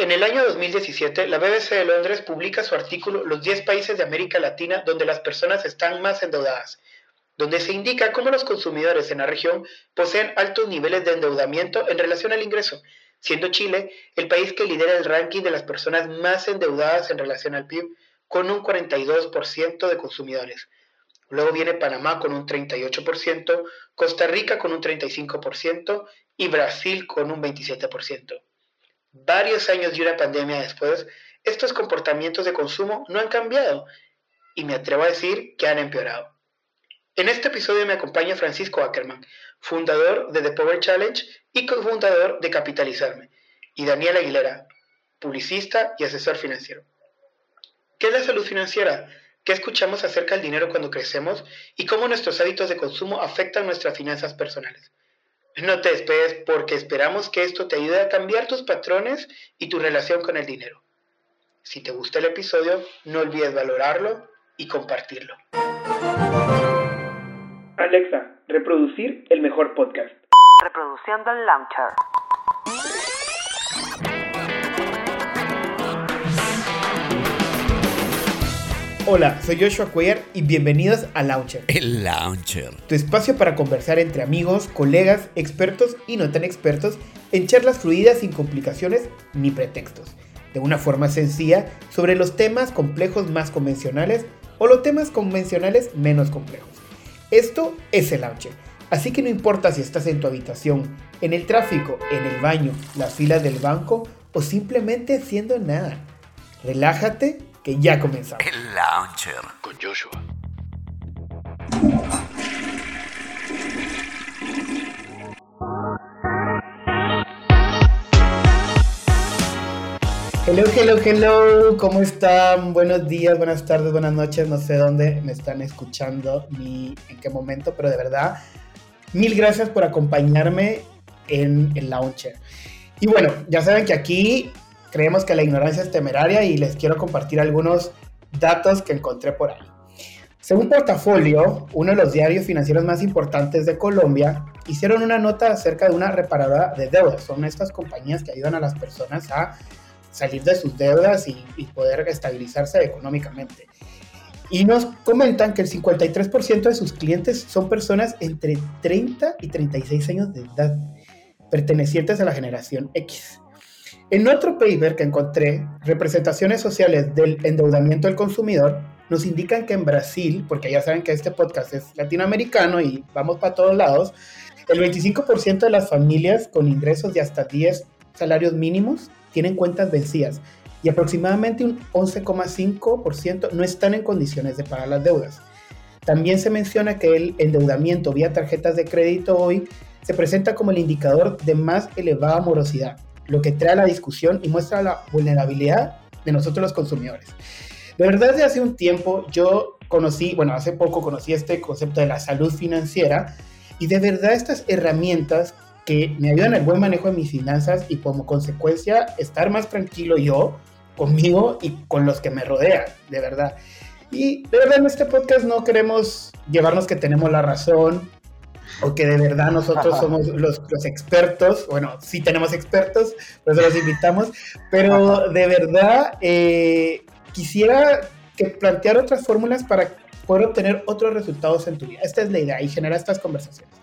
En el año 2017, la BBC de Londres publica su artículo Los 10 países de América Latina donde las personas están más endeudadas, donde se indica cómo los consumidores en la región poseen altos niveles de endeudamiento en relación al ingreso, siendo Chile el país que lidera el ranking de las personas más endeudadas en relación al PIB, con un 42% de consumidores. Luego viene Panamá con un 38%, Costa Rica con un 35% y Brasil con un 27% varios años y una pandemia después, estos comportamientos de consumo no han cambiado y me atrevo a decir que han empeorado. En este episodio me acompaña Francisco Ackerman, fundador de The Power Challenge y cofundador de Capitalizarme, y Daniel Aguilera, publicista y asesor financiero. ¿Qué es la salud financiera? ¿Qué escuchamos acerca del dinero cuando crecemos? ¿Y cómo nuestros hábitos de consumo afectan nuestras finanzas personales? No te despedes porque esperamos que esto te ayude a cambiar tus patrones y tu relación con el dinero. Si te gusta el episodio, no olvides valorarlo y compartirlo. Alexa, reproducir el mejor podcast. Reproduciendo el launcher. Hola, soy Joshua Cuellar y bienvenidos a Launcher. El Launcher. Tu espacio para conversar entre amigos, colegas, expertos y no tan expertos en charlas fluidas sin complicaciones ni pretextos. De una forma sencilla sobre los temas complejos más convencionales o los temas convencionales menos complejos. Esto es el Launcher. Así que no importa si estás en tu habitación, en el tráfico, en el baño, las filas del banco o simplemente haciendo nada. Relájate que ya comenzamos. El Launcher con Joshua. Hello, hello, hello, ¿cómo están? Buenos días, buenas tardes, buenas noches, no sé dónde me están escuchando ni en qué momento, pero de verdad, mil gracias por acompañarme en el Launcher. Y bueno, ya saben que aquí creemos que la ignorancia es temeraria y les quiero compartir algunos datos que encontré por ahí. Según Portafolio, uno de los diarios financieros más importantes de Colombia, hicieron una nota acerca de una reparadora de deudas. Son estas compañías que ayudan a las personas a salir de sus deudas y, poder estabilizarse económicamente. Y nos comentan que el 53% de sus clientes son personas entre 30 y 36 años de edad, pertenecientes a la generación X. En otro paper que encontré, representaciones sociales del endeudamiento del consumidor, nos indican que en Brasil, porque ya saben que este podcast es latinoamericano y vamos para todos lados, el 25% de las familias con ingresos de hasta 10 salarios mínimos tienen cuentas vencidas y aproximadamente un 11,5% no están en condiciones de pagar las deudas. También se menciona que el endeudamiento vía tarjetas de crédito hoy se presenta como el indicador de más elevada morosidad, lo que trae a la discusión y muestra la vulnerabilidad de nosotros los consumidores. De verdad, desde hace un tiempo yo conocí, bueno, hace poco conocí este concepto de la salud financiera y de verdad estas herramientas que me ayudan al buen manejo de mis finanzas y como consecuencia estar más tranquilo yo conmigo y con los que me rodean, de verdad. Y de verdad en este podcast no queremos llevarnos que tenemos la razón, o que de verdad nosotros somos los, los, expertos, bueno, sí tenemos expertos, por eso los invitamos, pero de verdad eh, quisiera que plantear otras fórmulas para poder obtener otros resultados en tu vida. Esta es la idea y generar estas conversaciones.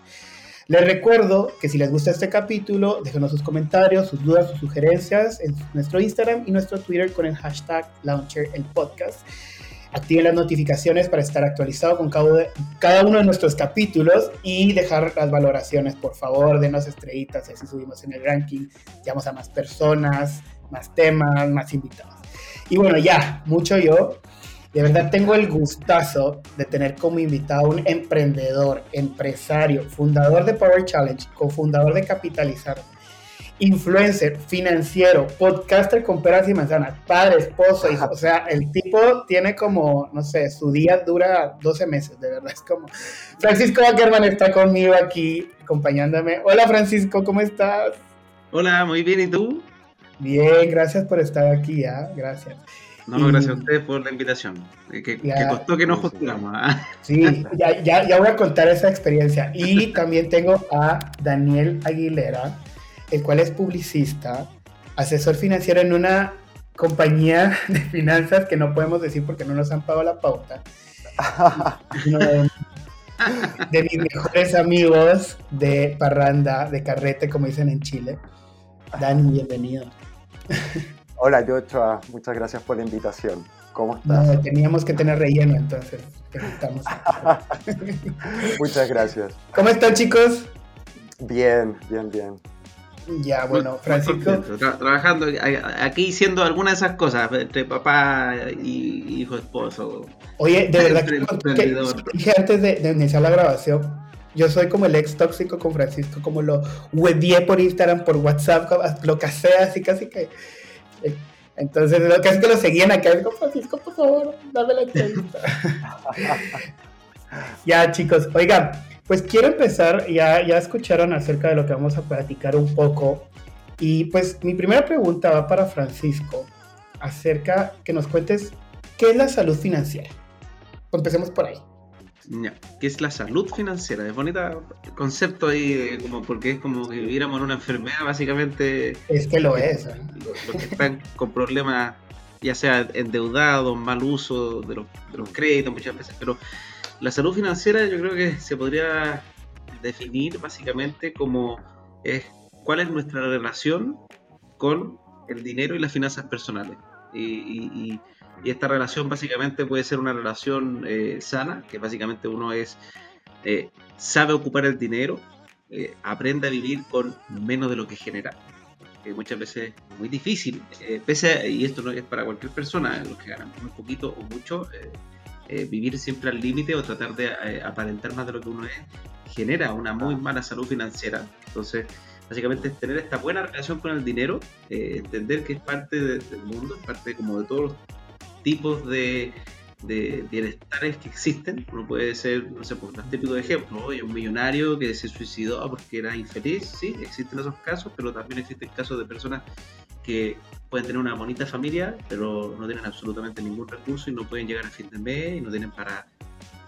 Les recuerdo que si les gusta este capítulo, déjenos sus comentarios, sus dudas, sus sugerencias en nuestro Instagram y nuestro Twitter con el hashtag Launcher el podcast activen las notificaciones para estar actualizado con cada, uno de nuestros capítulos y dejar las valoraciones, por favor, denos estrellitas así subimos en el ranking, llegamos a más personas, más temas, más invitados. Y bueno, ya, mucho yo. De verdad tengo el gustazo de tener como invitado un emprendedor, empresario, fundador de Power Challenge, cofundador de Capitalizar, influencer, financiero, podcaster con peras y manzanas, padre, esposo, hijo. O sea, el tipo tiene como, no sé, su día dura 12 meses, de verdad. Es como. Francisco Ackerman está conmigo aquí, acompañándome. Hola, Francisco, ¿cómo estás? Hola, muy bien, ¿y tú? Bien, gracias por estar aquí, ¿ah? Gracias. No, gracias a ustedes por la invitación. Que, que costó que nos postulamos. ¿ah? Sí, ya, ya, ya voy a contar esa experiencia. Y también tengo a Daniel Aguilera el cual es publicista, asesor financiero en una compañía de finanzas que no podemos decir porque no nos han pagado la pauta. de mis mejores amigos de parranda, de carrete, como dicen en Chile. Dani, bienvenido. Hola, Joshua, muchas gracias por la invitación. ¿Cómo estás? teníamos que tener relleno, entonces estamos. muchas gracias. ¿Cómo están, chicos? Bien, bien, bien. Ya, bueno, Francisco. trabajando aquí siendo algunas de esas cosas, entre papá y hijo, esposo. Oye, de verdad que, dije antes de, de, iniciar la grabación, yo soy como el ex tóxico con Francisco, como lo webé por Instagram, por WhatsApp, lo casé así casi que. Eh, entonces, lo que es que lo seguían acá, digo, Francisco, por favor, dame la entrevista. ya, chicos, oigan, pues quiero empezar, ya, ya escucharon acerca de lo que vamos a platicar un poco. Y pues mi primera pregunta va para Francisco, acerca que nos cuentes qué es la salud financiera. Empecemos por ahí. ¿Qué es la salud financiera? Es bonito el concepto ahí, como porque es como que viviéramos en una enfermedad, básicamente. Es que lo es. ¿eh? Los, que están con problemas, ya sea endeudados, mal uso de los, de los créditos muchas veces, pero la salud financiera yo creo que se podría definir básicamente como es cuál es nuestra relación con el dinero y las finanzas personales. Y, esta relación básicamente puede ser una relación eh, sana, que básicamente uno es eh, sabe ocupar el dinero, eh, aprende a vivir con menos de lo que genera. Que muchas veces es muy difícil, pese y esto no es para cualquier persona, los que ganan muy poquito o mucho, eh, vivir siempre al límite o tratar de eh, aparentar más de lo que uno es, genera una muy mala salud financiera. Entonces, básicamente es tener esta buena relación con el dinero, eh, entender que es parte del mundo, es parte como de todos los tipos de, de bienestares que existen. Uno puede ser, no sé, por un típico ejemplo, un millonario que se suicidó porque era infeliz, sí, existen esos casos, pero también existen casos de personas que pueden tener una bonita familia, pero no tienen absolutamente ningún recurso y no pueden llegar a fin de mes y no tienen para,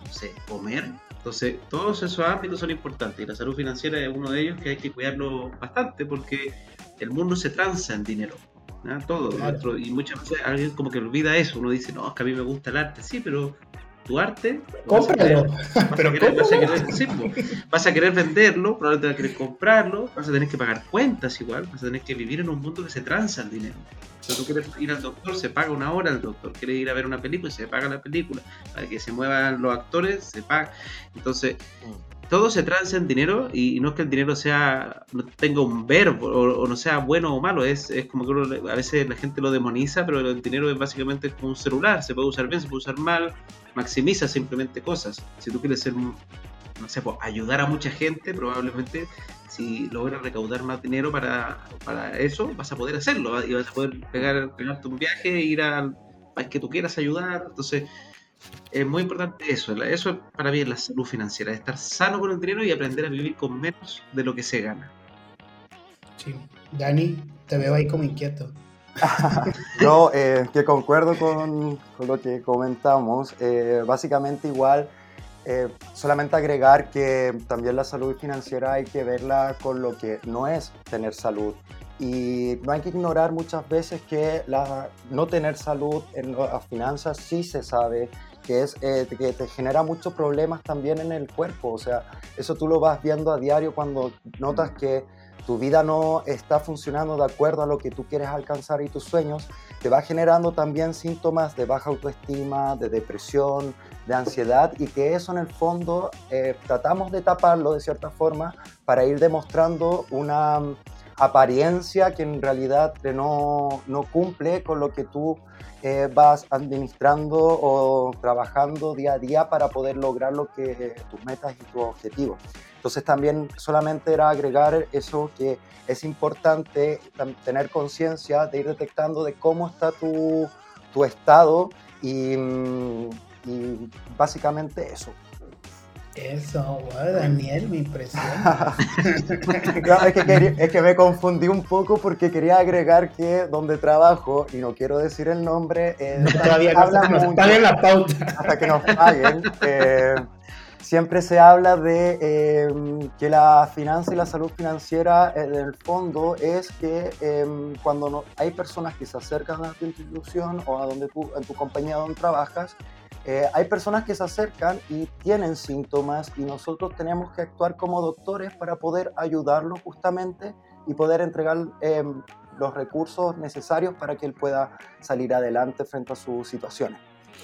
no sé, comer. Entonces, todos esos ámbitos son importantes y la salud financiera es uno de ellos que hay que cuidarlo bastante porque el mundo se transa en dinero. Todo. y muchas veces alguien como que olvida eso. Uno dice, no, es que a mí me gusta el arte. Sí, pero tu arte. Cómpralo. Pero vas a, querer, venderlo, probablemente vas a querer comprarlo, vas a tener que pagar cuentas igual, vas a tener que vivir en un mundo que se transa el dinero. Si tú quieres ir al doctor, se paga una hora al doctor. Quieres ir a ver una película, se paga la película. Para que se muevan los actores, se paga. Entonces, todo se transa en dinero y no es que el dinero sea no tenga un verbo o, no sea bueno o malo, es, es como que a veces la gente lo demoniza, pero el dinero es básicamente como un celular, se puede usar bien, se puede usar mal, maximiza simplemente cosas. Si tú quieres ser, no sé, pues, ayudar a mucha gente, probablemente si logras recaudar más dinero para, para eso, vas a poder hacerlo y vas a poder pegar, pegarte un viaje ir al país que tú quieras ayudar. Entonces, es muy importante eso. Eso para mí es la salud financiera, estar sano con el dinero y aprender a vivir con menos de lo que se gana. Sí. Dani, te veo ahí como inquieto. Yo eh, que concuerdo con, lo que comentamos. Eh, básicamente igual, eh, solamente agregar que también la salud financiera hay que verla con lo que no es tener salud. Y no hay que ignorar muchas veces que la, no tener salud en las finanzas sí se sabe que es que te genera muchos problemas también en el cuerpo. O sea, eso tú lo vas viendo a diario cuando notas que tu vida no está funcionando de acuerdo a lo que tú quieres alcanzar y tus sueños, te va generando también síntomas de baja autoestima, de depresión, de ansiedad y que eso en el fondo eh, tratamos de taparlo de cierta forma para ir demostrando una apariencia que en realidad no, no cumple con lo que tú eh, vas administrando o trabajando día a día para poder lograr lo que tus metas y tus objetivos. Entonces también solamente era agregar eso que es importante tener conciencia de ir detectando de cómo está tu, tu estado y, mm, y básicamente eso. Eso, Daniel, me impresiona. es, que me confundí un poco porque quería agregar que donde trabajo, y no quiero decir el nombre, eh, todavía no, nos paguen la pauta. Hasta que nos paguen. Eh, siempre se habla de eh, que la finanza y la salud financiera, en el fondo, es que eh, cuando no, hay personas que se acercan a tu institución o a donde tú, en tu compañía donde trabajas, eh, hay personas que se acercan y tienen síntomas y nosotros tenemos que actuar como doctores para poder ayudarlos justamente y poder entregar em, los recursos necesarios para que él pueda salir adelante frente a sus situaciones.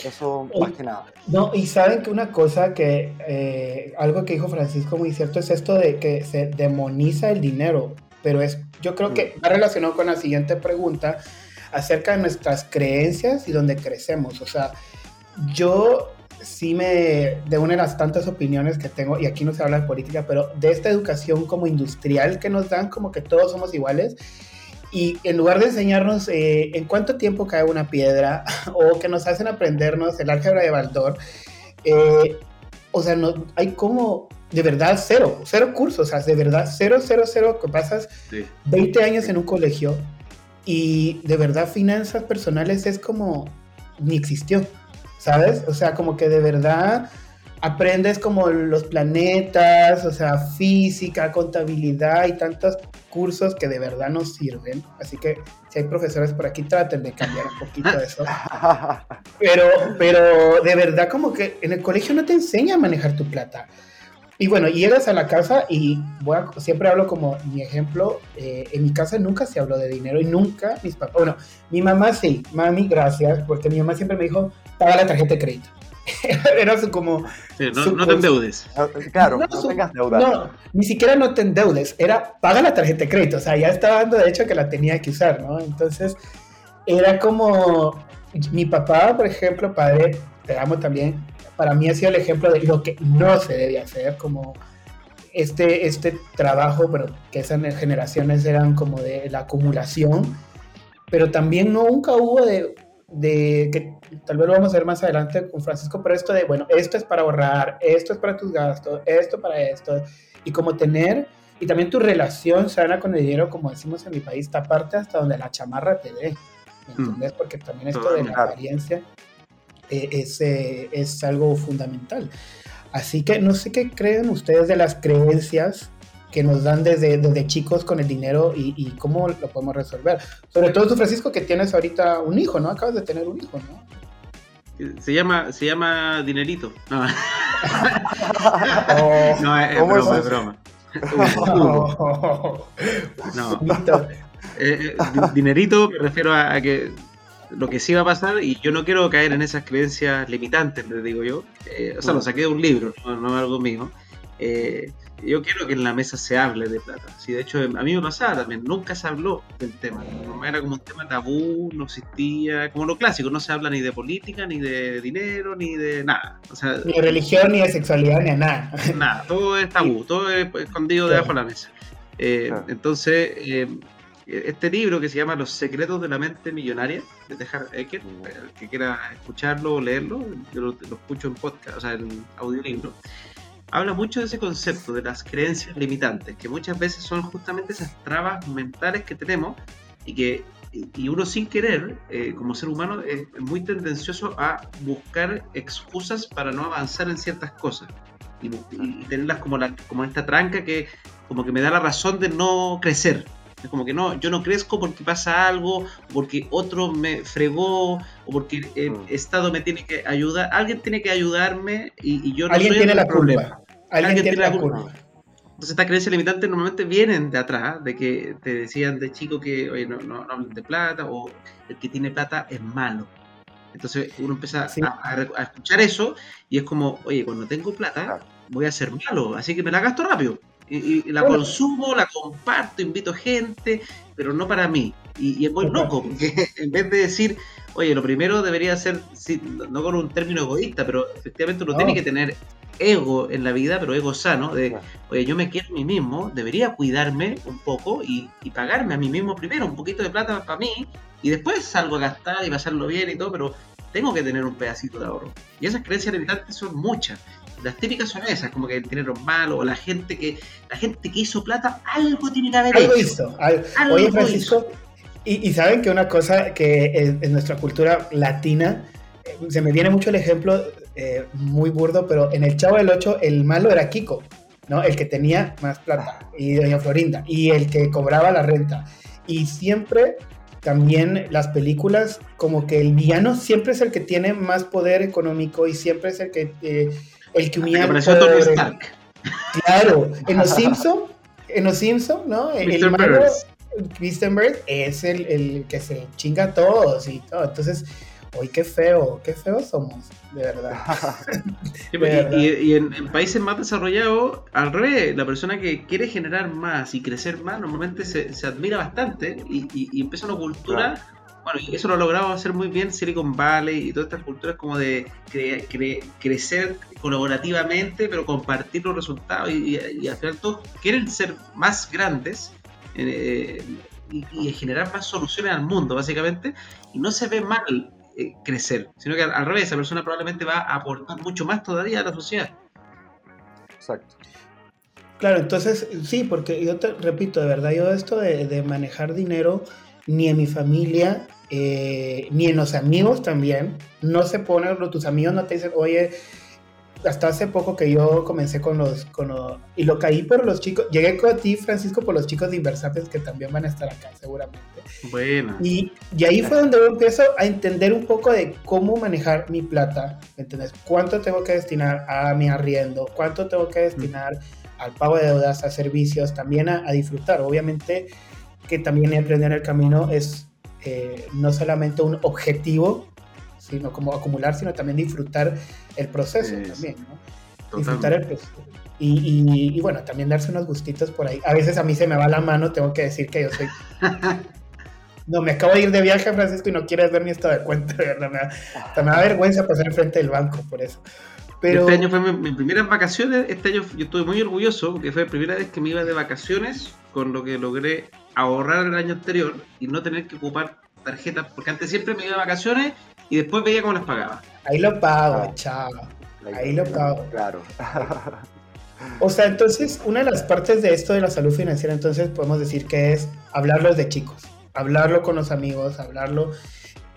Eso más que nada. No, y saben que una cosa que, eh, algo que dijo Francisco muy cierto es esto de que se demoniza el dinero, pero es, yo creo que va relacionado con la siguiente pregunta acerca de nuestras creencias y donde crecemos. O sea, yo sí me, de una de las tantas opiniones que tengo, y aquí no se habla de política, pero de esta educación como industrial que nos dan, como que todos somos iguales, y en lugar de enseñarnos eh, en cuánto tiempo cae una piedra, o que nos hacen aprendernos el álgebra de Baldor, eh, o sea, no, hay como de verdad cero, cero cursos, o sea, de verdad cero, cero, cero, que pasas Sí. 20 años en un colegio y de verdad finanzas personales es como ni existió, ¿sabes? O sea, como que de verdad aprendes como los planetas, o sea, física, contabilidad y tantos cursos que de verdad nos sirven. Así que si hay profesores por aquí, traten de cambiar un poquito eso. Pero, pero de verdad como que en el colegio no te enseña a manejar tu plata. Y bueno, llegas a la casa y voy a- siempre hablo como mi ejemplo, eh, en mi casa nunca se habló de dinero y nunca mis papás, bueno, mi mamá sí, mami, gracias, porque mi mamá siempre me dijo, paga la tarjeta de crédito. Era su como, Sí, no, Su- no te endeudes. claro, no, su- tengas deuda. no, ni siquiera no te endeudes, era paga la tarjeta de crédito, o sea, ya estaba dando de hecho que la tenía que usar, ¿no? Entonces, era como, mi papá, por ejemplo, padre, te amo también, para mí ha sido el ejemplo de lo que no se debe hacer, como este, este trabajo, pero que esas generaciones eran como de la acumulación, pero también no, nunca hubo de, de que tal vez lo vamos a ver más adelante con Francisco, pero esto de, bueno, esto es para ahorrar, esto es para tus gastos, esto para esto, y como tener, y también tu relación sana con el dinero, como decimos en mi país, taparte hasta donde la chamarra te dé, ¿me Mm. entendés? Porque también esto de la apariencia eh, es, eh, es algo fundamental. Así que no sé qué creen ustedes de las creencias que nos dan desde, desde chicos con el dinero y, y cómo lo podemos resolver. Sobre todo tú, Francisco, que tienes ahorita un hijo, ¿no? Acabas de tener un hijo, ¿no? Se llama, se llama Dinerito. No, Oh, no es, es ¿Cómo es broma, es eso? broma. No, Bonito. eh, eh, di- dinerito me refiero a, a que lo que sí va a pasar, y yo no quiero caer en esas creencias limitantes, les digo yo. eh, o sea, lo saqué de un libro, no, no algo mío. Eh, yo quiero que en la mesa se hable de plata. Sí, de hecho, a mí me pasaba también, nunca se habló del tema. No era como un tema tabú, no existía, como lo clásico, no se habla ni de política, ni de dinero, ni de nada. O sea, Ni de religión, ni de sexualidad, ni de nada. nada, todo es tabú, todo es escondido debajo de la mesa. Eh, Claro. Entonces, eh, este libro que se llama Los secretos de la mente millonaria, de Tejar Ecker, el que quiera escucharlo o leerlo, yo lo, lo escucho en podcast, o sea, en audiolibro, habla mucho de ese concepto de las creencias limitantes, que muchas veces son justamente esas trabas mentales que tenemos y que y uno sin querer, eh, como ser humano, es muy tendencioso a buscar excusas para no avanzar en ciertas cosas y, y tenerlas como, la, como esta tranca que como que me da la razón de no crecer. Es como que no, yo no crezco porque pasa algo, porque otro me fregó, o porque el Mm. Estado me tiene que ayudar, alguien tiene que ayudarme y, y yo no Alguien soy tiene el la problema. culpa. Alguien tiene la culpa. Entonces estas creencias limitantes normalmente vienen de atrás, de que te decían de chico que oye, no, no, no hablen de plata o el que tiene plata es malo. Entonces uno empieza Sí. a, a- escuchar eso y es como, oye, cuando tengo plata voy a ser malo, así que me la gasto rápido. Y, y la Bueno. consumo, la comparto, invito gente, pero no para mí. Y, y es muy loco, porque en vez de decir, oye, lo primero debería ser, sí, no con un término egoísta, pero efectivamente uno No. tiene que tener ego en la vida, pero ego sano, de, oye, yo me quiero a mí mismo, debería cuidarme un poco y, y pagarme a mí mismo primero un poquito de plata para mí y después salgo a gastar y pasarlo bien y todo, pero tengo que tener un pedacito de ahorro. Y esas creencias limitantes son muchas. Las típicas son esas, como que el dinero es malo, o la gente que, la gente que hizo plata, algo tiene que haber Algo hecho. hizo. al- Algo Oye, hizo. Francisco, y, y saben que una cosa que en, en nuestra cultura latina, eh, se me viene mucho el ejemplo eh, muy burdo, pero en el Chavo del 8 el malo era Kiko, ¿no? El que tenía más plata, y Doña Florinda, y el que cobraba la renta. Y siempre también las películas, como que el villano siempre es el que tiene más poder económico y siempre es el que, eh, el que humilla al Apareció Tony. Stark. Claro, en los Simpson, en los Simpson, ¿no? El, el Mr. malo. Kristen Bird, es el, el que se chinga a todos y todo. Entonces, hoy qué feo, qué feos somos, de verdad. Y, y- y en, en países más desarrollados, al revés, la persona que quiere generar más y crecer más, normalmente se, se admira bastante y, y- y empieza una cultura. Bueno, y eso lo ha logrado hacer muy bien Silicon Valley y todas estas culturas como de cre- cre- crecer colaborativamente, pero compartir los resultados y, y- y al final todos quieren ser más grandes eh, y, y generar más soluciones al mundo, básicamente, y no se ve mal eh, crecer, sino que al, al revés, esa persona probablemente va a aportar mucho más todavía a la sociedad. Exacto. Claro, entonces, sí, porque yo te repito, de verdad, yo esto de, de manejar dinero, ni en mi familia, eh, ni en los amigos también, no se pone, tus amigos no te dicen, oye, hasta hace poco que yo comencé con los, con los- y lo caí por los chicos, llegué con ti, Francisco, por los chicos de Inversapes que también van a estar acá, seguramente. Buena. Y, y ahí fue donde yo empiezo a entender un poco de cómo manejar mi plata, ¿me ¿entiendes? ¿Cuánto tengo que destinar a mi arriendo? ¿Cuánto tengo que destinar al pago de deudas, a servicios, también a, a disfrutar? Obviamente que también he aprendido en el camino es eh, no solamente un objetivo, sino como acumular, sino también disfrutar el proceso también, ¿no? Totalmente. disfrutar el proceso. Y, y- y bueno, también darse unos gustitos por ahí. A veces a mí se me va la mano, tengo que decir que yo soy... No, me acabo de ir de viaje, Francisco, y no quieres ver mi estado de cuenta, de verdad. Me da, hasta me da vergüenza pasar enfrente del banco por eso. Pero Este año fue mi, mis primeras vacaciones. Este año yo estuve muy orgulloso porque fue la primera vez que me iba de vacaciones con lo que logré ahorrar el año anterior y no tener que ocupar tarjetas. Porque antes siempre me iba de vacaciones y después veía cómo las pagaba. ahí lo pago, Ah. chao. Ahí lo pago. Claro. O sea, entonces, una de las partes de esto de la salud financiera, entonces podemos decir que es hablarlo de chicos, hablarlo con los amigos, hablarlo.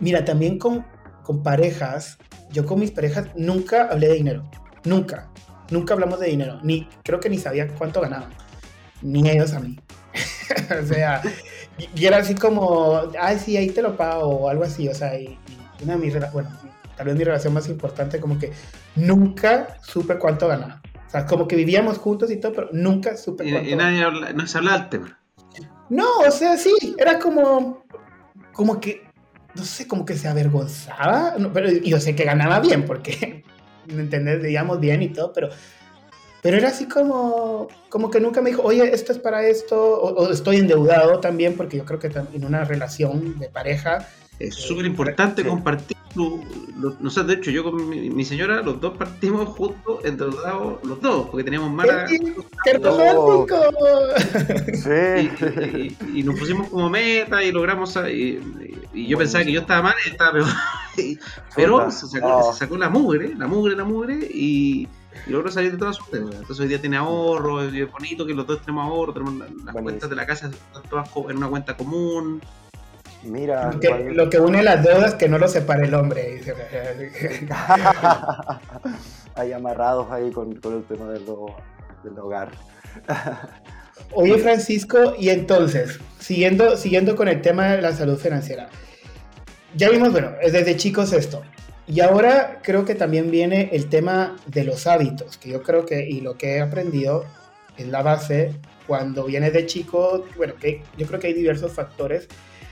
Mira, también con, con parejas, yo con mis parejas nunca hablé de dinero, nunca, nunca hablamos de dinero, ni creo que ni sabía cuánto ganaban, ni ellos a mí. o sea, y, era así como, ay, sí, ahí te lo pago, o algo así, o sea, y, y una de mis, bueno, tal vez mi relación más importante, como que nunca supe cuánto ganaba. O sea, como que vivíamos juntos y todo, pero nunca supe Y, cuánto y nadie habla- no se hablaba del tema. No, o sea, sí, era como, como que, no sé, como que se avergonzaba, no, pero yo sé que ganaba bien, porque, ¿me entendés? Veíamos bien y todo, pero, pero era así como, como que nunca me dijo, oye, esto es para esto, o, estoy endeudado también, porque yo creo que en una relación de pareja, Es súper importante Sí. compartir. lo- lo- no sé, de hecho, yo con mi, mi señora, los dos partimos juntos, endeudados, los dos, porque teníamos mala. Sí. y- y- y nos pusimos como meta y logramos. a- Y, y- y yo pensaba que yo estaba mal y estaba peor. Y- Pero se sacó, Oh. se sacó la mugre, la mugre, la mugre y, y logró salir de todas sus deudas. Entonces hoy día tiene ahorro, es bonito que los dos tenemos ahorro, tenemos la- las Buenísimo. cuentas de la casa están todas en una cuenta común. Mira, Lo que, lo que une las deudas que no lo separe el hombre. ahí amarrados ahí con, con el tema del, del hogar. Oye, Francisco, y entonces, siguiendo, siguiendo con el tema de la salud financiera, ya vimos, bueno, es desde chicos esto. Y ahora creo que también viene el tema de los hábitos, que yo creo que, y lo que he aprendido, es la base cuando vienes de chico, bueno, que yo creo que hay diversos factores.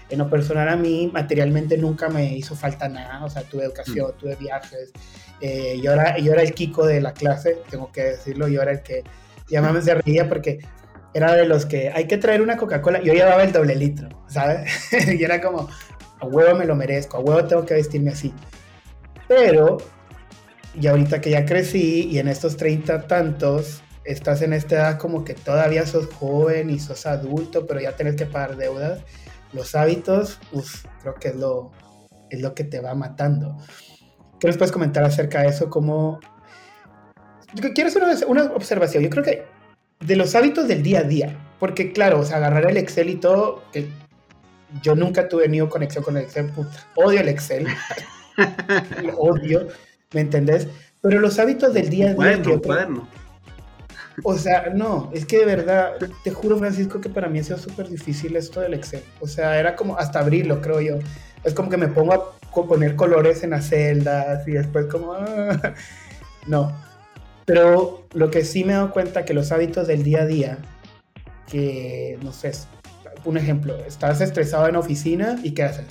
En lo personal a mí materialmente nunca me hizo falta nada, o sea, tuve educación, tuve viajes, eh, yo, era, yo era el Kiko de la clase, tengo que decirlo, yo era el que ya me se reía porque era de los que hay que traer una Coca-Cola, yo llevaba el doble litro, ¿sabes? y era como, a huevo me lo merezco, a huevo tengo que vestirme así. Pero, y ahorita que ya crecí y en estos 30 tantos, estás en esta edad como que todavía sos joven y sos adulto, pero ya tenés que pagar deudas, los hábitos, creo que es lo, es lo que te va matando. ¿Qué nos puedes comentar acerca de eso? Como... Yo Quiero hacer una, una observación. Yo creo que de los hábitos del día a día, porque claro, o sea, agarrar el Excel y todo, que yo nunca tuve ni conexión con el Excel, puta, odio el Excel, lo odio, ¿me entendés? Pero los hábitos del día a día. cuaderno, cuaderno. O sea, no, es que de verdad, te juro, Francisco, que para mí ha sido súper difícil esto del Excel. O sea, era como hasta abrirlo, creo yo. Es como que me pongo a poner colores en las celdas y después como... ah, no. Pero lo que sí me he dado cuenta que los hábitos del día a día, que, no sé, un ejemplo, estás estresado en oficina y ¿qué haces?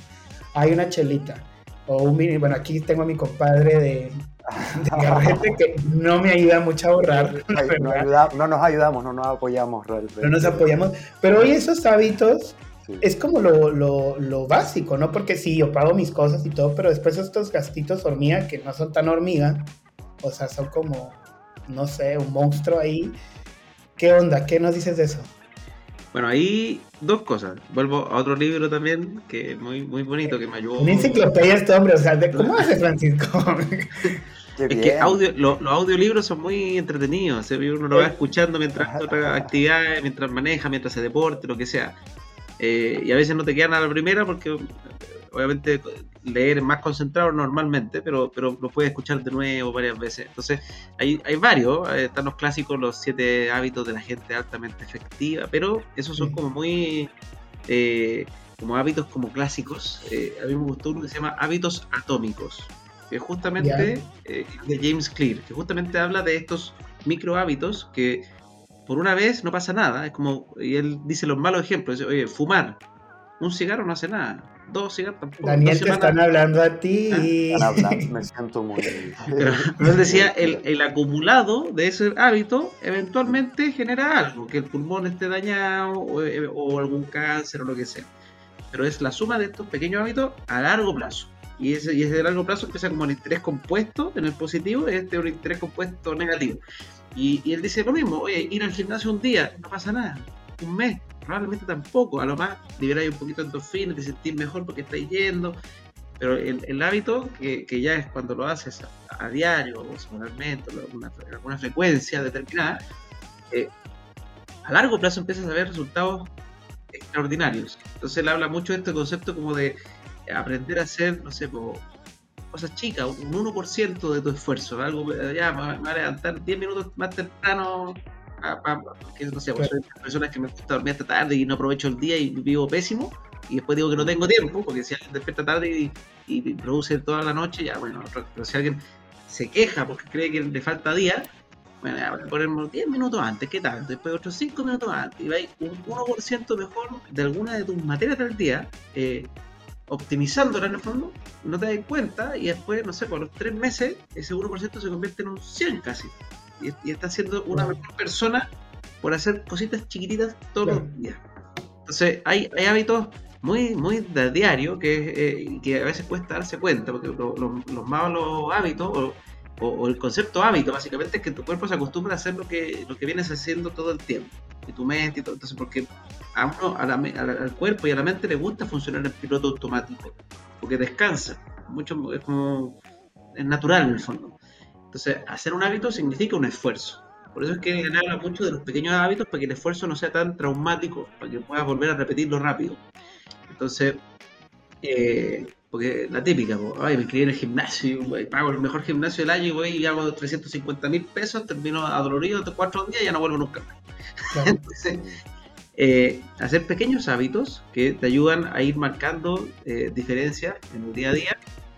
Hay una chelita. O un mini, bueno, aquí tengo a mi compadre de, de carrete que no me ayuda mucho a ahorrar, no, verdad. ayuda- no nos ayudamos, no nos apoyamos realmente. no nos apoyamos. Pero hoy esos hábitos Sí. es como lo, lo- lo básico, ¿no? Porque sí, yo pago mis cosas y todo, pero después estos gastitos hormiga, que no son tan hormiga, o sea, son como, no sé, un monstruo ahí. ¿Qué onda? ¿Qué nos dices de eso? Bueno, ahí dos cosas. Vuelvo a otro libro también, que es muy, muy bonito, que me ayudó. Una enciclopedia este hombre, o sea, ¿de ¿cómo hace Francisco? Qué Es que audio, lo- los audiolibros son muy entretenidos. Uno lo va escuchando mientras hace otras actividades, mientras maneja, mientras hace deporte, lo que sea. Eh, y a veces no te quedan a la primera porque eh, obviamente leer es más concentrado normalmente, pero, pero lo puedes escuchar de nuevo varias veces. Entonces, hay, hay varios. eh, están los clásicos, los siete hábitos de la gente altamente efectiva, pero esos son Sí. como muy... eh, como hábitos como clásicos. Eh, a mí me gustó uno que se llama hábitos atómicos que justamente eh, de James Clear, que justamente habla de estos micro hábitos que por una vez no pasa nada, es como, y él dice los malos ejemplos, dice, oye, fumar, un cigarro no hace nada, dos cigarros tampoco. Daniel, te están hablando a ti. Están hablando, me siento muy... Pero, pero él decía, el, el acumulado de ese hábito eventualmente genera algo, que el pulmón esté dañado o, eh, o algún cáncer o lo que sea. Pero es la suma de estos pequeños hábitos a largo plazo. Y ese, y ese largo plazo empieza como un interés compuesto en el positivo, este es un interés compuesto negativo. Y, y él dice lo mismo, oye, ir al gimnasio un día, no pasa nada, un mes, probablemente tampoco, a lo más liberáis un poquito endorfinas, te sentís mejor porque estáis yendo, pero el, el hábito, que, que ya es cuando lo haces a, a diario o semanalmente, alguna, alguna frecuencia determinada, eh, a largo plazo empiezas a ver resultados extraordinarios. Entonces él habla mucho de este concepto como de aprender a hacer, no sé, po, cosas chicas, un 1% de tu esfuerzo, algo, ya, me voy a levantar 10 minutos más temprano, a- pa- porque no sé, soy de las personas que me gusta dormir hasta tarde y no aprovecho el día y vivo pésimo, y después digo que no tengo tiempo, porque si alguien despierta tarde y, y produce toda la noche, ya bueno, pero si alguien se queja porque cree que le falta día, bueno, ya a ponerme 10 minutos antes, ¿qué tal? Después otros 5 minutos antes, y vais un 1% mejor de alguna de tus materias del día, eh, optimizándola en el fondo, no te das cuenta, y después, no sé, por los 3 meses, ese 1% se convierte en un 100 casi. Y, y estás siendo una mejor persona por hacer cositas chiquititas todos Claro. los días. Entonces, hay, hay hábitos muy, muy de diario que, eh, que a veces cuesta darse cuenta, porque lo- lo- los malos hábitos, o, o- o el concepto hábito, básicamente, es que tu cuerpo se acostumbra a hacer lo que, lo que vienes haciendo todo el tiempo, y tu mente y todo. Entonces, porque a uno, a la a la- al cuerpo y a la mente le gusta funcionar en piloto automático, porque descansa, mucho, es como, es natural en el fondo. Entonces, hacer un hábito significa un esfuerzo. Por eso es que él habla mucho de los pequeños hábitos para que el esfuerzo no sea tan traumático, para que puedas volver a repetirlo rápido. Entonces, eh, porque la típica, po, ay, me inscribí en el gimnasio, y pago el mejor gimnasio del año y voy y hago 350 mil pesos, termino adolorido de cuatro días y ya no vuelvo nunca más. Claro. Entonces, eh, hacer pequeños hábitos que te ayudan a ir marcando eh, diferencias en el día a día.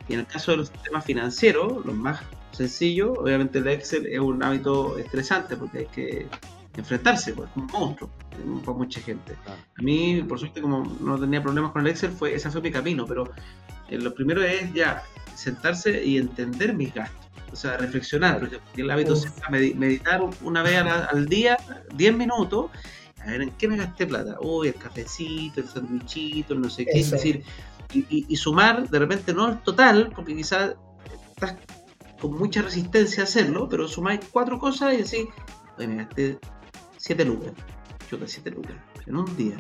Y en el caso de los temas financieros, los más sencillos, obviamente el Excel es un hábito estresante porque hay que enfrentarse, pues, es un monstruo para mucha gente. A mí, por suerte, como no tenía problemas con el Excel, fue, ese fue mi camino, pero eh, lo primero es ya sentarse y entender mis gastos. O sea, reflexionar, porque el hábito medi- meditar una vez al, al día, 10 minutos, a ver en qué me gasté plata. Uy, el cafecito, el sandwichito, el no sé qué. Es decir, y, y- y sumar, de repente no el total, porque quizás estás con mucha resistencia a hacerlo, pero sumáis cuatro cosas y decís, oye, me gasté 7 lucas. Chuta, 7 lucas. En un día.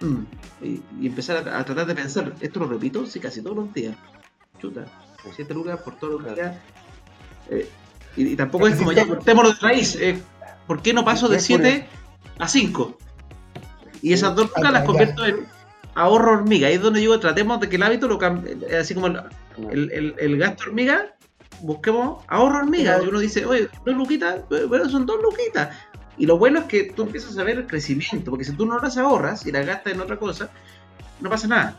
Mm. Y, y empezar a, a tratar de pensar, ¿esto lo repito? Sí, casi todos los días. Chuta, 7 lucas por todos los días. Eh, y, y tampoco es como ya cortémoslo de raíz. eh, ¿Por qué no paso de Es 7 a 5? Y esas dos lucas las convierto en ahorro hormiga. Ahí es donde digo, tratemos de que el hábito lo cambie. Así como el, el, el- el gasto hormiga, busquemos ahorro hormiga. Y uno dice, oye, dos luquitas, bueno, son dos luquitas. Y lo bueno es que tú empiezas a ver el crecimiento, porque si tú no las ahorras y las gastas en otra cosa, no pasa nada.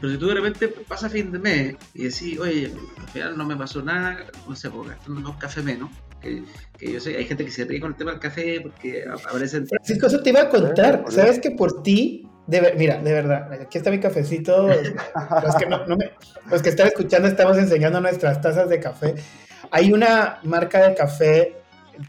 Pero si tú de repente pasas fin de mes y decís, oye, al final no me pasó nada, no sé, porque gastando dos cafés menos, que, que yo sé, hay gente que se ríe con el tema del café porque aparecen... Francisco, eso te iba a contar. ¿Sabes que por ti de ver- mira, de verdad, aquí está mi cafecito. Los que, no- no me- los que están escuchando estamos enseñando nuestras tazas de café. Hay una marca de café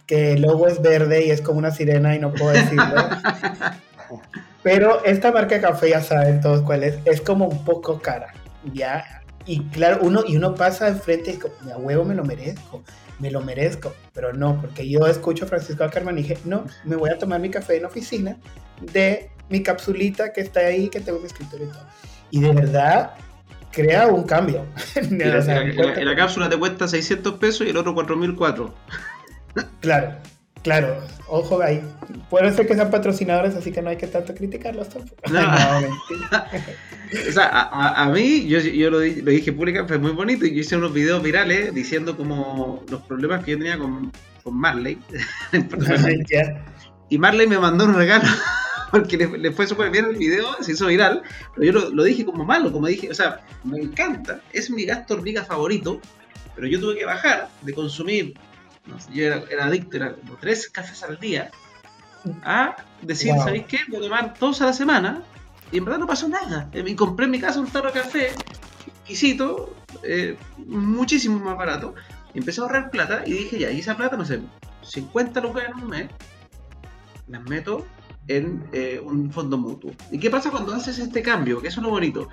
que el logo es verde y es como una sirena y no puedo decirlo. Pero esta marca de café ya saben todos cuál es. Es como un poco cara, ¿ya? Y claro, uno, y uno pasa enfrente y es como, a huevo me lo merezco, me lo merezco. Pero no, porque yo escucho a Francisco Ackerman y dije, no, me voy a tomar mi café en oficina de mi capsulita que está ahí, que tengo mi escritorio y todo. Y de verdad, crea un cambio. Y la, O sea, y la- y la cápsula te cuesta 600 pesos y el otro 4004. Claro, claro, ojo ahí. Puede ser que sean patrocinadores, así que no hay que tanto criticarlos tampoco. No. No, mentira. O sea, a, mí, yo, yo lo, lo dije pública, fue muy bonito y yo hice unos videos virales diciendo como los problemas que yo tenía con, con Marley. Y Marley me mandó un regalo porque le, le fue súper bien el video, se hizo viral, pero yo lo, lo dije como malo, como dije, o sea, me encanta, es mi gasto hormiga favorito, pero yo tuve que bajar de consumir, no sé, yo era, era adicto, era como tres cafés al día, a decir, Wow. ¿sabéis qué? Voy a tomar dos a la semana y en verdad no pasó nada. Eh, Y compré en mi casa un tarro de café exquisito, eh, muchísimo más barato, y empecé a ahorrar plata y dije, ya, y esa plata, no sé, 50 lucas en un mes, las meto en eh, un fondo mutuo. ¿Y qué pasa cuando haces este cambio? Que eso es lo bonito.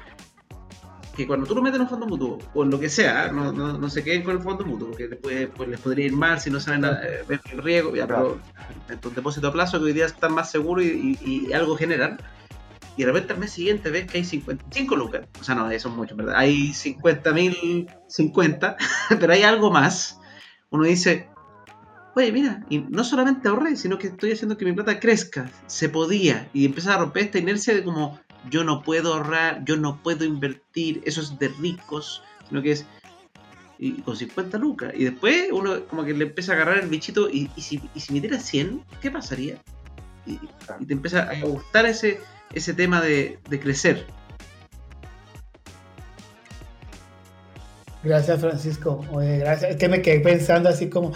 Que cuando tú lo metes en un fondo mutuo, o en lo que sea, no, no, no se queden con el fondo mutuo, porque después pues, les podría ir mal si no saben eh, ver el riesgo, ya, pero en tu depósito a plazo que hoy día están más seguros y, y- y algo generan, y de repente al mes siguiente ves que hay 55 lucas, o sea, no, eso es mucho, ¿verdad? Hay 50 mil 50, pero hay algo más. Uno dice, oye, mira, y no solamente ahorré, sino que estoy haciendo que mi plata crezca, se podía, y empieza a romper esta inercia de como, yo no puedo ahorrar, yo no puedo invertir, eso es de ricos, sino que es y con 50 lucas. Y después uno como que le empieza a agarrar el bichito y, y si, y si me diera 100, ¿qué pasaría? Y, y te empieza a gustar ese, ese tema de, de crecer. Gracias, Francisco. Oye, gracias. Es que me quedé pensando así como,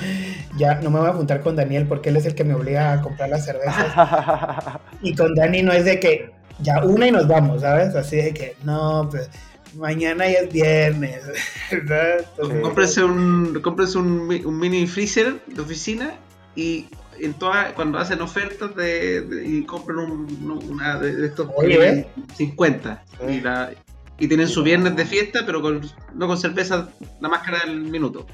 ya no me voy a juntar con Daniel porque él es el que me obliga a comprar las cervezas. Y con Dani no es de que ya una y nos vamos, ¿sabes? Así de que, no, pues mañana ya es viernes. ¿verdad? Entonces, Cómprese un, cómprese un, un mini freezer de oficina y en todas, cuando hacen ofertas de, de- y compren un, una de, estos Oye, que ¿eh? vienen 50 y, la, y tienen su viernes de fiesta pero con, no con cerveza la máscara del minuto.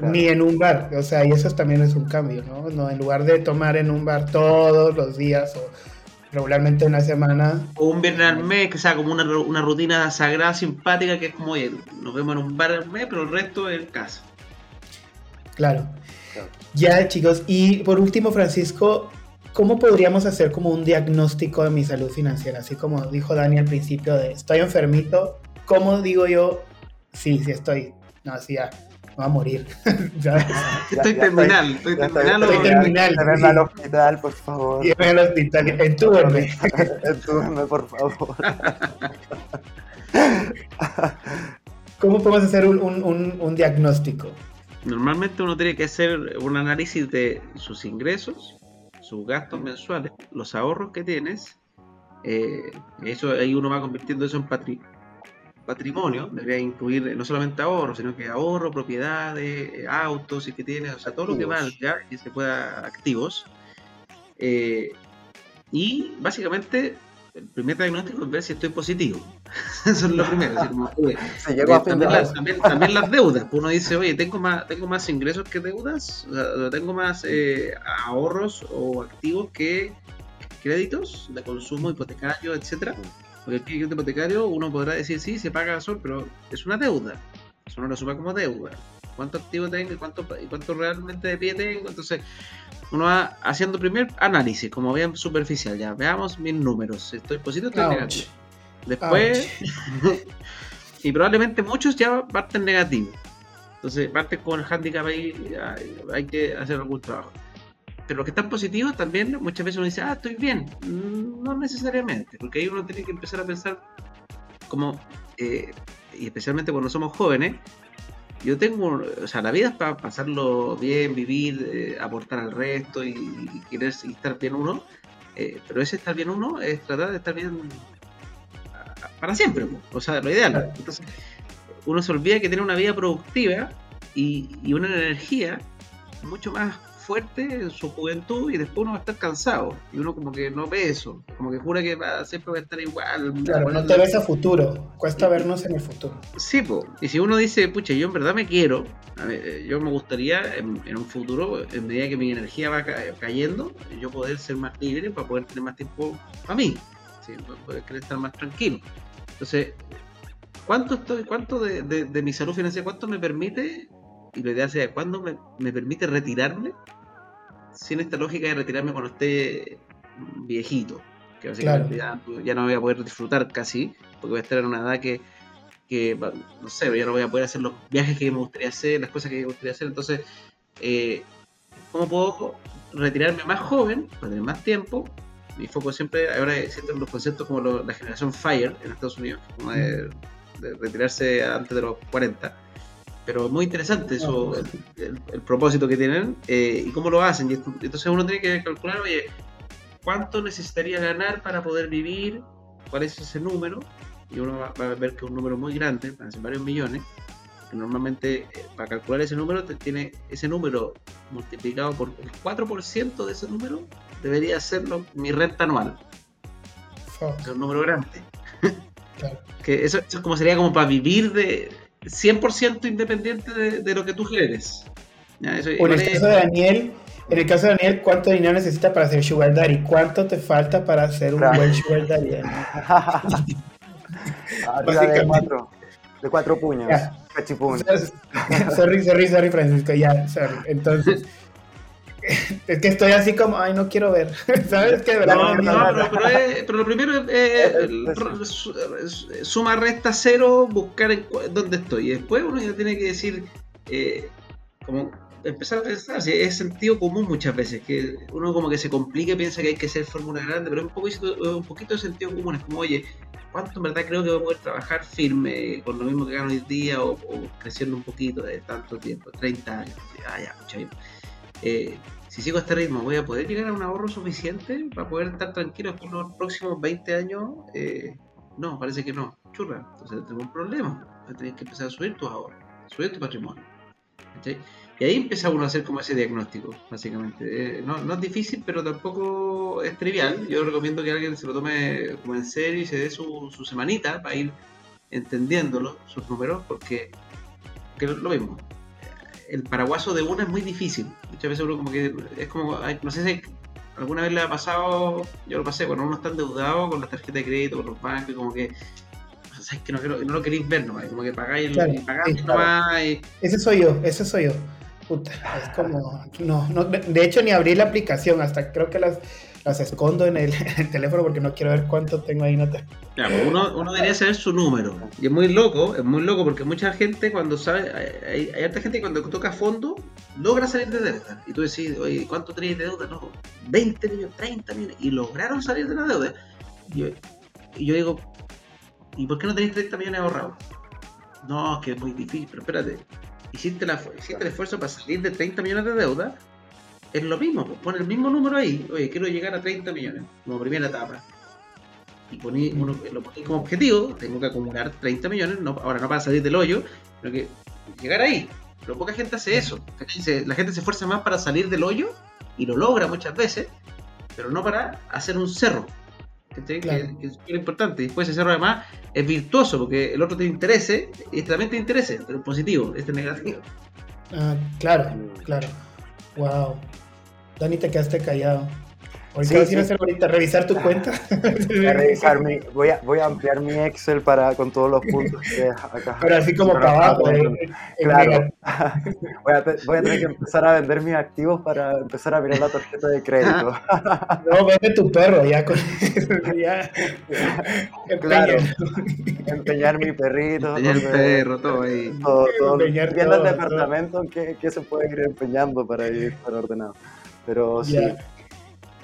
Ni en un bar, o sea, y eso también es un cambio, ¿no? No, en lugar de tomar en un bar todos los días o regularmente una semana, O un viernes al mes que sea como una, una rutina sagrada, simpática, que es como, oye, nos vemos en un bar al mes, pero el resto en casa. claro. Claro. Ya, chicos, y por último, Francisco, ¿cómo podríamos hacer como un diagnóstico de mi salud financiera? Así como dijo Dani al principio de estoy enfermito, ¿cómo digo yo? Sí, sí estoy. No, sí, ya, voy a morir. ¿Sabes? Estoy ya terminal, estoy ya terminal. estoy terminal. Al hospital, por favor. Llévame al hospital, entúbenme. Entúbenme, por favor. ¿Cómo podemos hacer un, un- un- un diagnóstico? Normalmente uno tiene que hacer un análisis de sus ingresos, sus gastos mensuales, los ahorros que tienes. eh, eso ahí uno va convirtiendo eso en patri- patrimonio. Debería incluir no solamente ahorros, sino que ahorro, propiedades, eh, autos y que tienes, o sea, todo lo que valga que se pueda activos. Eh, y básicamente el primer diagnóstico es ver si estoy positivo. Eso es lo primero. así como, oye, Si llego a fin de también, las, también, también las deudas. pues Uno dice, oye, tengo más, tengo más ingresos que deudas, o sea, tengo más eh, ahorros o activos que créditos de consumo hipotecario, etcétera. Porque el crédito hipotecario uno podrá decir, sí, se paga sol, pero es una deuda. Eso no lo suma como deuda. ¿Cuánto activo tengo y cuánto, y cuánto realmente de pie tengo? Entonces, uno va haciendo primer análisis, como bien superficial. Ya, veamos mis números. ¿Estoy positivo o estoy Ouch. negativo? Después, y probablemente muchos ya parten negativos. Entonces, parte con el handicap ahí, hay, hay que hacer algún trabajo. Pero los que están positivos también, muchas veces uno dice, ah, estoy bien. Mm, No necesariamente, porque ahí uno tiene que empezar a pensar como, eh, y especialmente cuando somos jóvenes, yo tengo, o sea, la vida es para pasarlo bien, vivir, eh, aportar al resto y, y querer y estar bien uno, eh, pero ese estar bien uno es tratar de estar bien para siempre, po. o sea, lo ideal. Entonces, uno se olvida que tiene una vida productiva y, y una energía mucho más fuerte en su juventud y después uno va a estar cansado y uno como que no ve eso, como que jura que va, siempre va a estar igual. Claro, no te ves a futuro. Cuesta vernos en el futuro. Sí, po. y si uno dice, pucha, yo en verdad me quiero, a ver, eh, yo me gustaría en, en un futuro, en medida que mi energía va ca- cayendo, yo poder ser más libre para poder tener más tiempo para mí, ¿sí? Para poder querer estar más tranquilo. Entonces, ¿cuánto, estoy, cuánto de, de- de mi salud financiera, cuánto me permite, y la idea sea, cuándo me, me permite retirarme, sin esta lógica de retirarme cuando esté viejito, que básicamente ya, ya no voy a poder disfrutar casi, porque voy a estar en una edad que que, no sé, ya no voy a poder hacer los viajes que me gustaría hacer, las cosas que me gustaría hacer. Entonces, eh, ¿cómo puedo retirarme más joven para tener más tiempo? Mi foco siempre, ahora existen los conceptos como lo- la generación FIRE en Estados Unidos, como de, de retirarse antes de los 40. Pero muy interesante eso, el, el- el propósito que tienen eh, y cómo lo hacen. Y esto- entonces uno tiene que calcular, oye, ¿cuánto necesitaría ganar para poder vivir? ¿Cuál es ese número? y uno va, va a ver que es un número muy grande, van a ser varios millones, que normalmente eh, para calcular ese número te tiene ese número multiplicado por el 4% de ese número debería ser lo- mi renta anual, Fuck, es un número grande. claro. Que eso, eso es como sería como para vivir de 100% independiente de, de lo que tú generes. Ya, eso O en el caso de Daniel, en el caso de Daniel, ¿cuánto dinero necesita para ser sugar daddy? ¿Cuánto te falta para ser un Claro. buen sugar daddy? Arriba de cuatro, de cuatro puños. Sorry, sorry, sorry, Francisco, ya, sorry. Entonces, es que estoy así como, ay, no quiero ver. ¿Sabes qué? De verdad No, no, pero, pero es- pero lo primero es eh, su- su- suma, resta, cero, buscar dónde estoy. Y después uno ya tiene que decir, eh, como empezar a pensar, si es sentido común muchas veces, que uno como que se complica y piensa que hay que hacer fórmula grande, pero es un poquito, un poquito de sentido común. Es como, oye, ¿cuánto en verdad creo que voy a poder trabajar firme con lo mismo que gano hoy día o, o creciendo un poquito de tanto tiempo, 30 años? Ah, ya, mucha. Eh, si sigo este ritmo, ¿voy a poder llegar a un ahorro suficiente para poder estar tranquilo por los próximos 20 años? Eh, no, parece que no. Churra, entonces tengo un problema. Vas a tener que empezar a subir tus ahorros, subir tu patrimonio. ¿cachai? Y ahí empieza uno a hacer como ese diagnóstico, básicamente. Eh, no, no es difícil, pero tampoco es trivial. Yo recomiendo que alguien se lo tome como en serio y se dé su, su semanita para ir entendiéndolo, sus números, porque, porque es lo mismo el paraguaso de una es muy difícil. Muchas veces uno como que es como, no sé si alguna vez le ha pasado, yo lo pasé, cuando uno está endeudado con las tarjetas de crédito, con los bancos, y como que, sabes que no, no lo queréis ver nomás, como que pagáis, el- Claro, y pagáis sí, claro. nomás, y- Ese soy yo, ese soy yo. Puta, es como, no, no, de hecho ni abrí la aplicación, hasta creo que las, las escondo en el, teléfono porque no quiero ver cuánto tengo ahí. No te- Ya, pues uno, uno debería saber su número. Y es muy loco, es muy loco porque mucha gente cuando sabe, hay, hay, gente que cuando toca fondo logra salir de deuda. Y tú decís, oye, ¿cuánto tenéis de deuda? No, 20 millones, 30 millones. Y lograron salir de la deuda. Y yo, y yo digo, ¿y por qué no tenéis 30 millones ahorrados? No, es que es muy difícil, pero espérate. Hiciste, la, hiciste el esfuerzo para salir de 30 millones de deuda. Es lo mismo, pues, pon el mismo número ahí. Oye, quiero llegar a 30 millones como primera etapa y poní, uno, lo poní como objetivo, tengo que acumular 30 millones, no, ahora no para salir del hoyo, sino que llegar ahí. Pero poca gente hace eso. La gente se esfuerza más para salir del hoyo y lo logra muchas veces, pero no para hacer un cerro. Que- Claro. Que, es muy importante. Y después ese cerro además es virtuoso porque el otro te interese, y este también te interese, pero positivo, este negativo. Ah, claro, claro. Wow. Dani, te quedaste callado. Ahorita Sí, sí. hacer ahorita, revisar tu cuenta. Voy a, revisar mi- voy, a, voy a ampliar mi Excel para, con todos los puntos que acá. Pero así como para abajo. eh, en Claro. negativo. Voy a, te- voy a tener que empezar a vender mis activos para empezar a mirar la tarjeta de crédito. No, vende tu perro, ya con ya. Claro. Empeña. Empeñar mi perrito. Tenía el perro, todo ahí. todo, todo. Empeñar Viendo el todo, departamento que, que se puede ir empeñando para ir para ordenado. Pero sí. Ya.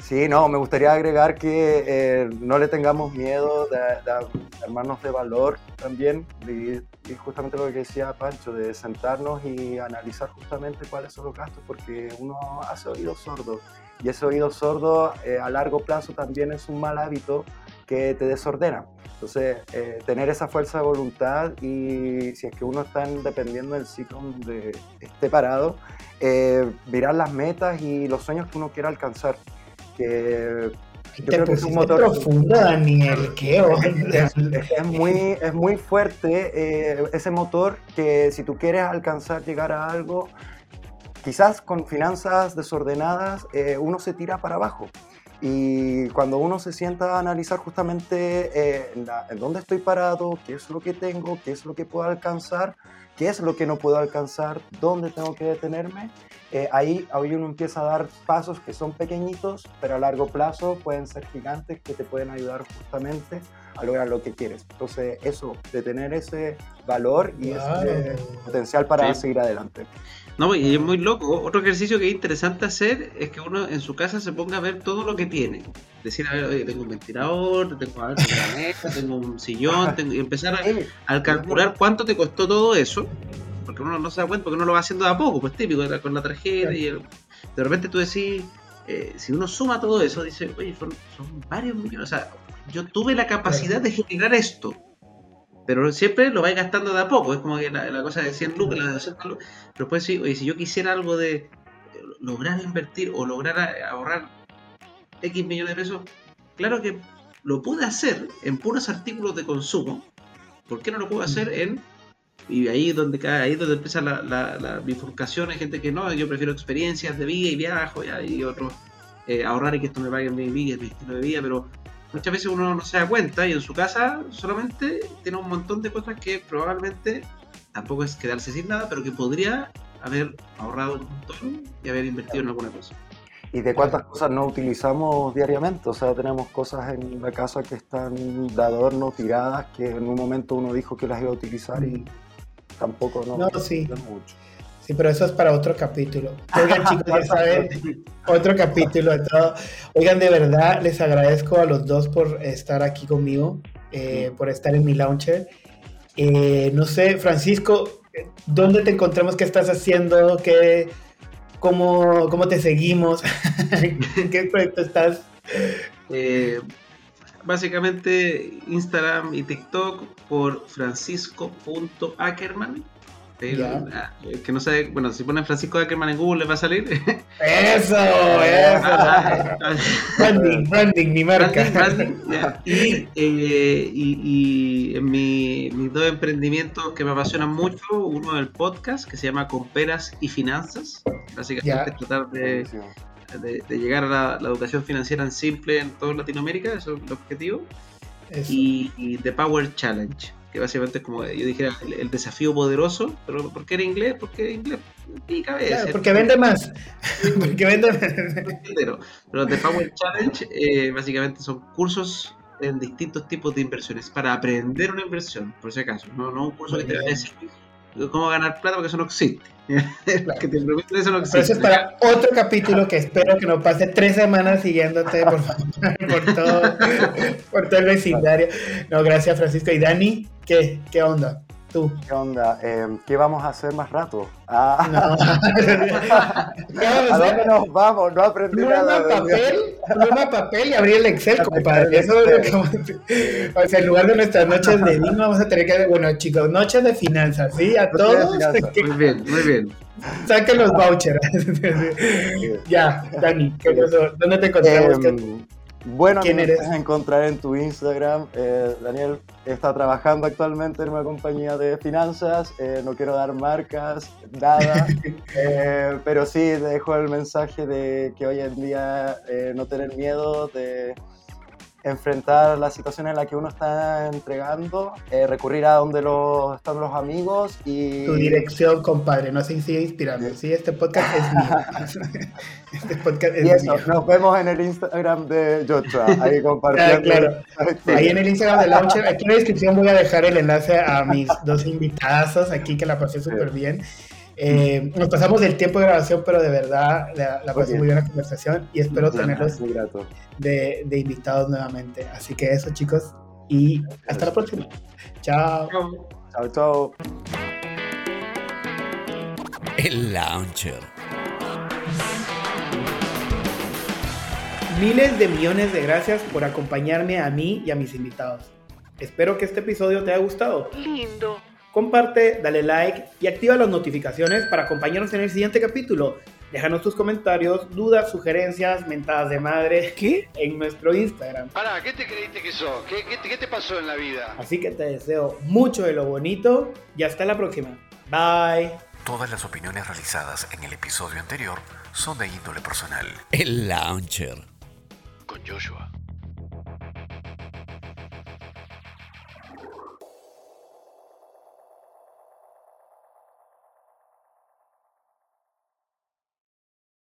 Sí, no, me gustaría agregar que eh, no le tengamos miedo de, de armarnos de valor también, y, y justamente lo que decía Pancho, de sentarnos y analizar justamente cuáles son los gastos, porque uno hace oídos sordos, y ese oído sordo eh, a largo plazo también es un mal hábito que te desordena. Entonces, eh, tener esa fuerza de voluntad y si es que uno está en- dependiendo del ciclo donde esté parado, eh, mirar las metas y los sueños que uno quiera alcanzar. Que yo Te creo que es un motor profundo, Daniel. ¿Qué onda? es, es muy, es muy fuerte eh, ese motor que si tú quieres alcanzar, llegar a algo, quizás con finanzas desordenadas, eh, uno se tira para abajo. Y cuando uno se sienta a analizar justamente eh, en, la- en dónde estoy parado, qué es lo que tengo, qué es lo que puedo alcanzar, qué es lo que no puedo alcanzar, dónde tengo que detenerme, eh, ahí, ahí uno empieza a dar pasos que son pequeñitos, pero a largo plazo pueden ser gigantes que te pueden ayudar justamente a lograr lo que quieres. Entonces, eso, de tener ese valor y ese potencial para Sí. seguir adelante. No, y es muy loco. Otro ejercicio que es interesante hacer es que uno en su casa se ponga a ver todo lo que tiene. Decir, a ver, oye, tengo un ventilador, tengo, a ver, tengo una mesa, tengo un sillón, tengo- y empezar a, al calcular cuánto te costó todo eso. Porque uno no se da cuenta, porque uno lo va haciendo de a poco, pues típico, con la tarjeta y el- de repente tú decís, eh, si uno suma todo eso, dice, oye, son, son varios millones. O sea, yo tuve la capacidad de generar esto. Pero siempre lo vais gastando de a poco. Es como que la, la cosa de 100 lucas, la de 200 lucas. Pero después sí, oye, si yo quisiera algo de eh, lograr invertir o lograr ahorrar X millones de pesos, claro que lo pude hacer en puros artículos de consumo. ¿Por qué no lo puedo hacer en y ahí es donde ahí donde empieza la, la, la bifurcación, hay gente que no, yo prefiero experiencias de vida y viajo, ya, y otros eh, ahorrar y que esto me pague mi vida, mi estilo de vida, pero muchas veces uno no se da cuenta y en su casa solamente tiene un montón de cosas que probablemente tampoco es quedarse sin nada, pero que podría haber ahorrado un montón y haber invertido en alguna cosa. ¿Y de cuántas cosas no utilizamos diariamente? O sea, tenemos cosas en la casa que están de adorno, tiradas, que en un momento uno dijo que las iba a utilizar y tampoco no. No, sí. mucho. Sí, pero eso es para otro capítulo. Oigan, chicos, ya saben, otro capítulo de todo. Oigan, de verdad, les agradezco a los dos por estar aquí conmigo, eh, por estar en mi launcher. Eh, no sé, Francisco, ¿dónde te encontramos? ¿Qué estás haciendo? ¿Qué, cómo, ¿Cómo te seguimos? ¿En qué proyecto estás? Eh, básicamente Instagram y TikTok por francisco.ackerman. Ya. ah, que no sabe, bueno, si ponen Francisco Ackerman en Google les va a salir. Eso, Ah, eso. branding, branding, mi marca. Branding, branding. Y, eh, y- y en mi- mis dos emprendimientos que me apasionan mucho, uno el podcast que se llama Con Peras y Finanzas. Básicamente Ya. tratar de, Buenísimo. de- de llegar a la, la educación financiera en simple en toda Latinoamérica, eso es el objetivo. Eso. Y, y The Power Challenge, que básicamente es como yo dijera el, el desafío poderoso, pero ¿por qué era inglés? Porque inglés pica veces. Claro, porque vende más. porque vende más. Pero The Power Challenge eh, básicamente son cursos en distintos tipos de inversiones para aprender una inversión, por si acaso. No, no un curso que te va a decir cómo ganar plata porque eso no existe. que te prometen eso no Pero eso existe. es para otro capítulo que espero que no pase tres semanas siguiéndote por, por, todo, por todo el vecindario. No, gracias Francisco. ¿Y Dani? ¿Qué, qué onda? Tú. ¿Qué onda? Eh, ¿Qué vamos a hacer más rato? Ah, No. ¿Qué vamos a dónde nos vamos? No aprendí Pluma, nada. papel, pluma, papel y abrir el Excel, compadre. Eso es lo que vamos a hacer. O sea, en lugar de nuestras noches de vino, vamos a tener que. Bueno, chicos, noches de finanzas, ¿sí? A todos. que Muy bien, muy bien. saquen los vouchers. ya, Dani, ¿qué pasó? ¿Dónde te encontramos? Eh, Bueno, ¿Quién me eres? puedes encontrar en tu Instagram. Eh, Daniel está trabajando actualmente en una compañía de finanzas. Eh, no quiero dar marcas, nada. Eh, pero sí dejo el mensaje de que hoy en día eh, no tener miedo de enfrentar la situación en la que uno está entregando, eh, recurrir a donde los, están los amigos y... Tu dirección, compadre, no se sigue inspirando. Sí, este podcast es mío. Este podcast es Y eso, mío. nos vemos en el Instagram de Joshua, ahí Ah, compartiendo. claro. Ahí en el Instagram de Launcher, aquí en la descripción voy a dejar el enlace a mis dos invitadazos aquí que la pasé súper bien. Eh, nos pasamos del tiempo de grabación, pero de verdad la, la pasé muy bien la conversación y espero tenerlos Muy grato. de, de invitados nuevamente. Así que eso, chicos, y hasta la próxima. Chao. Chao. Chao, chao. El Launcher. Miles de millones de gracias por acompañarme a mí y a mis invitados. Espero que este episodio te haya gustado. Lindo. Comparte, dale like y activa las notificaciones para acompañarnos en el siguiente capítulo. Déjanos tus comentarios, dudas, sugerencias, mentadas de madre ¿Qué? en nuestro Instagram. Pará, ¿qué te creíste que sos? ¿Qué, qué, te- qué te pasó en la vida? Así que te deseo mucho de lo bonito y hasta la próxima. Bye. Todas las opiniones realizadas en el episodio anterior son de índole personal. El Launcher. Con Joshua.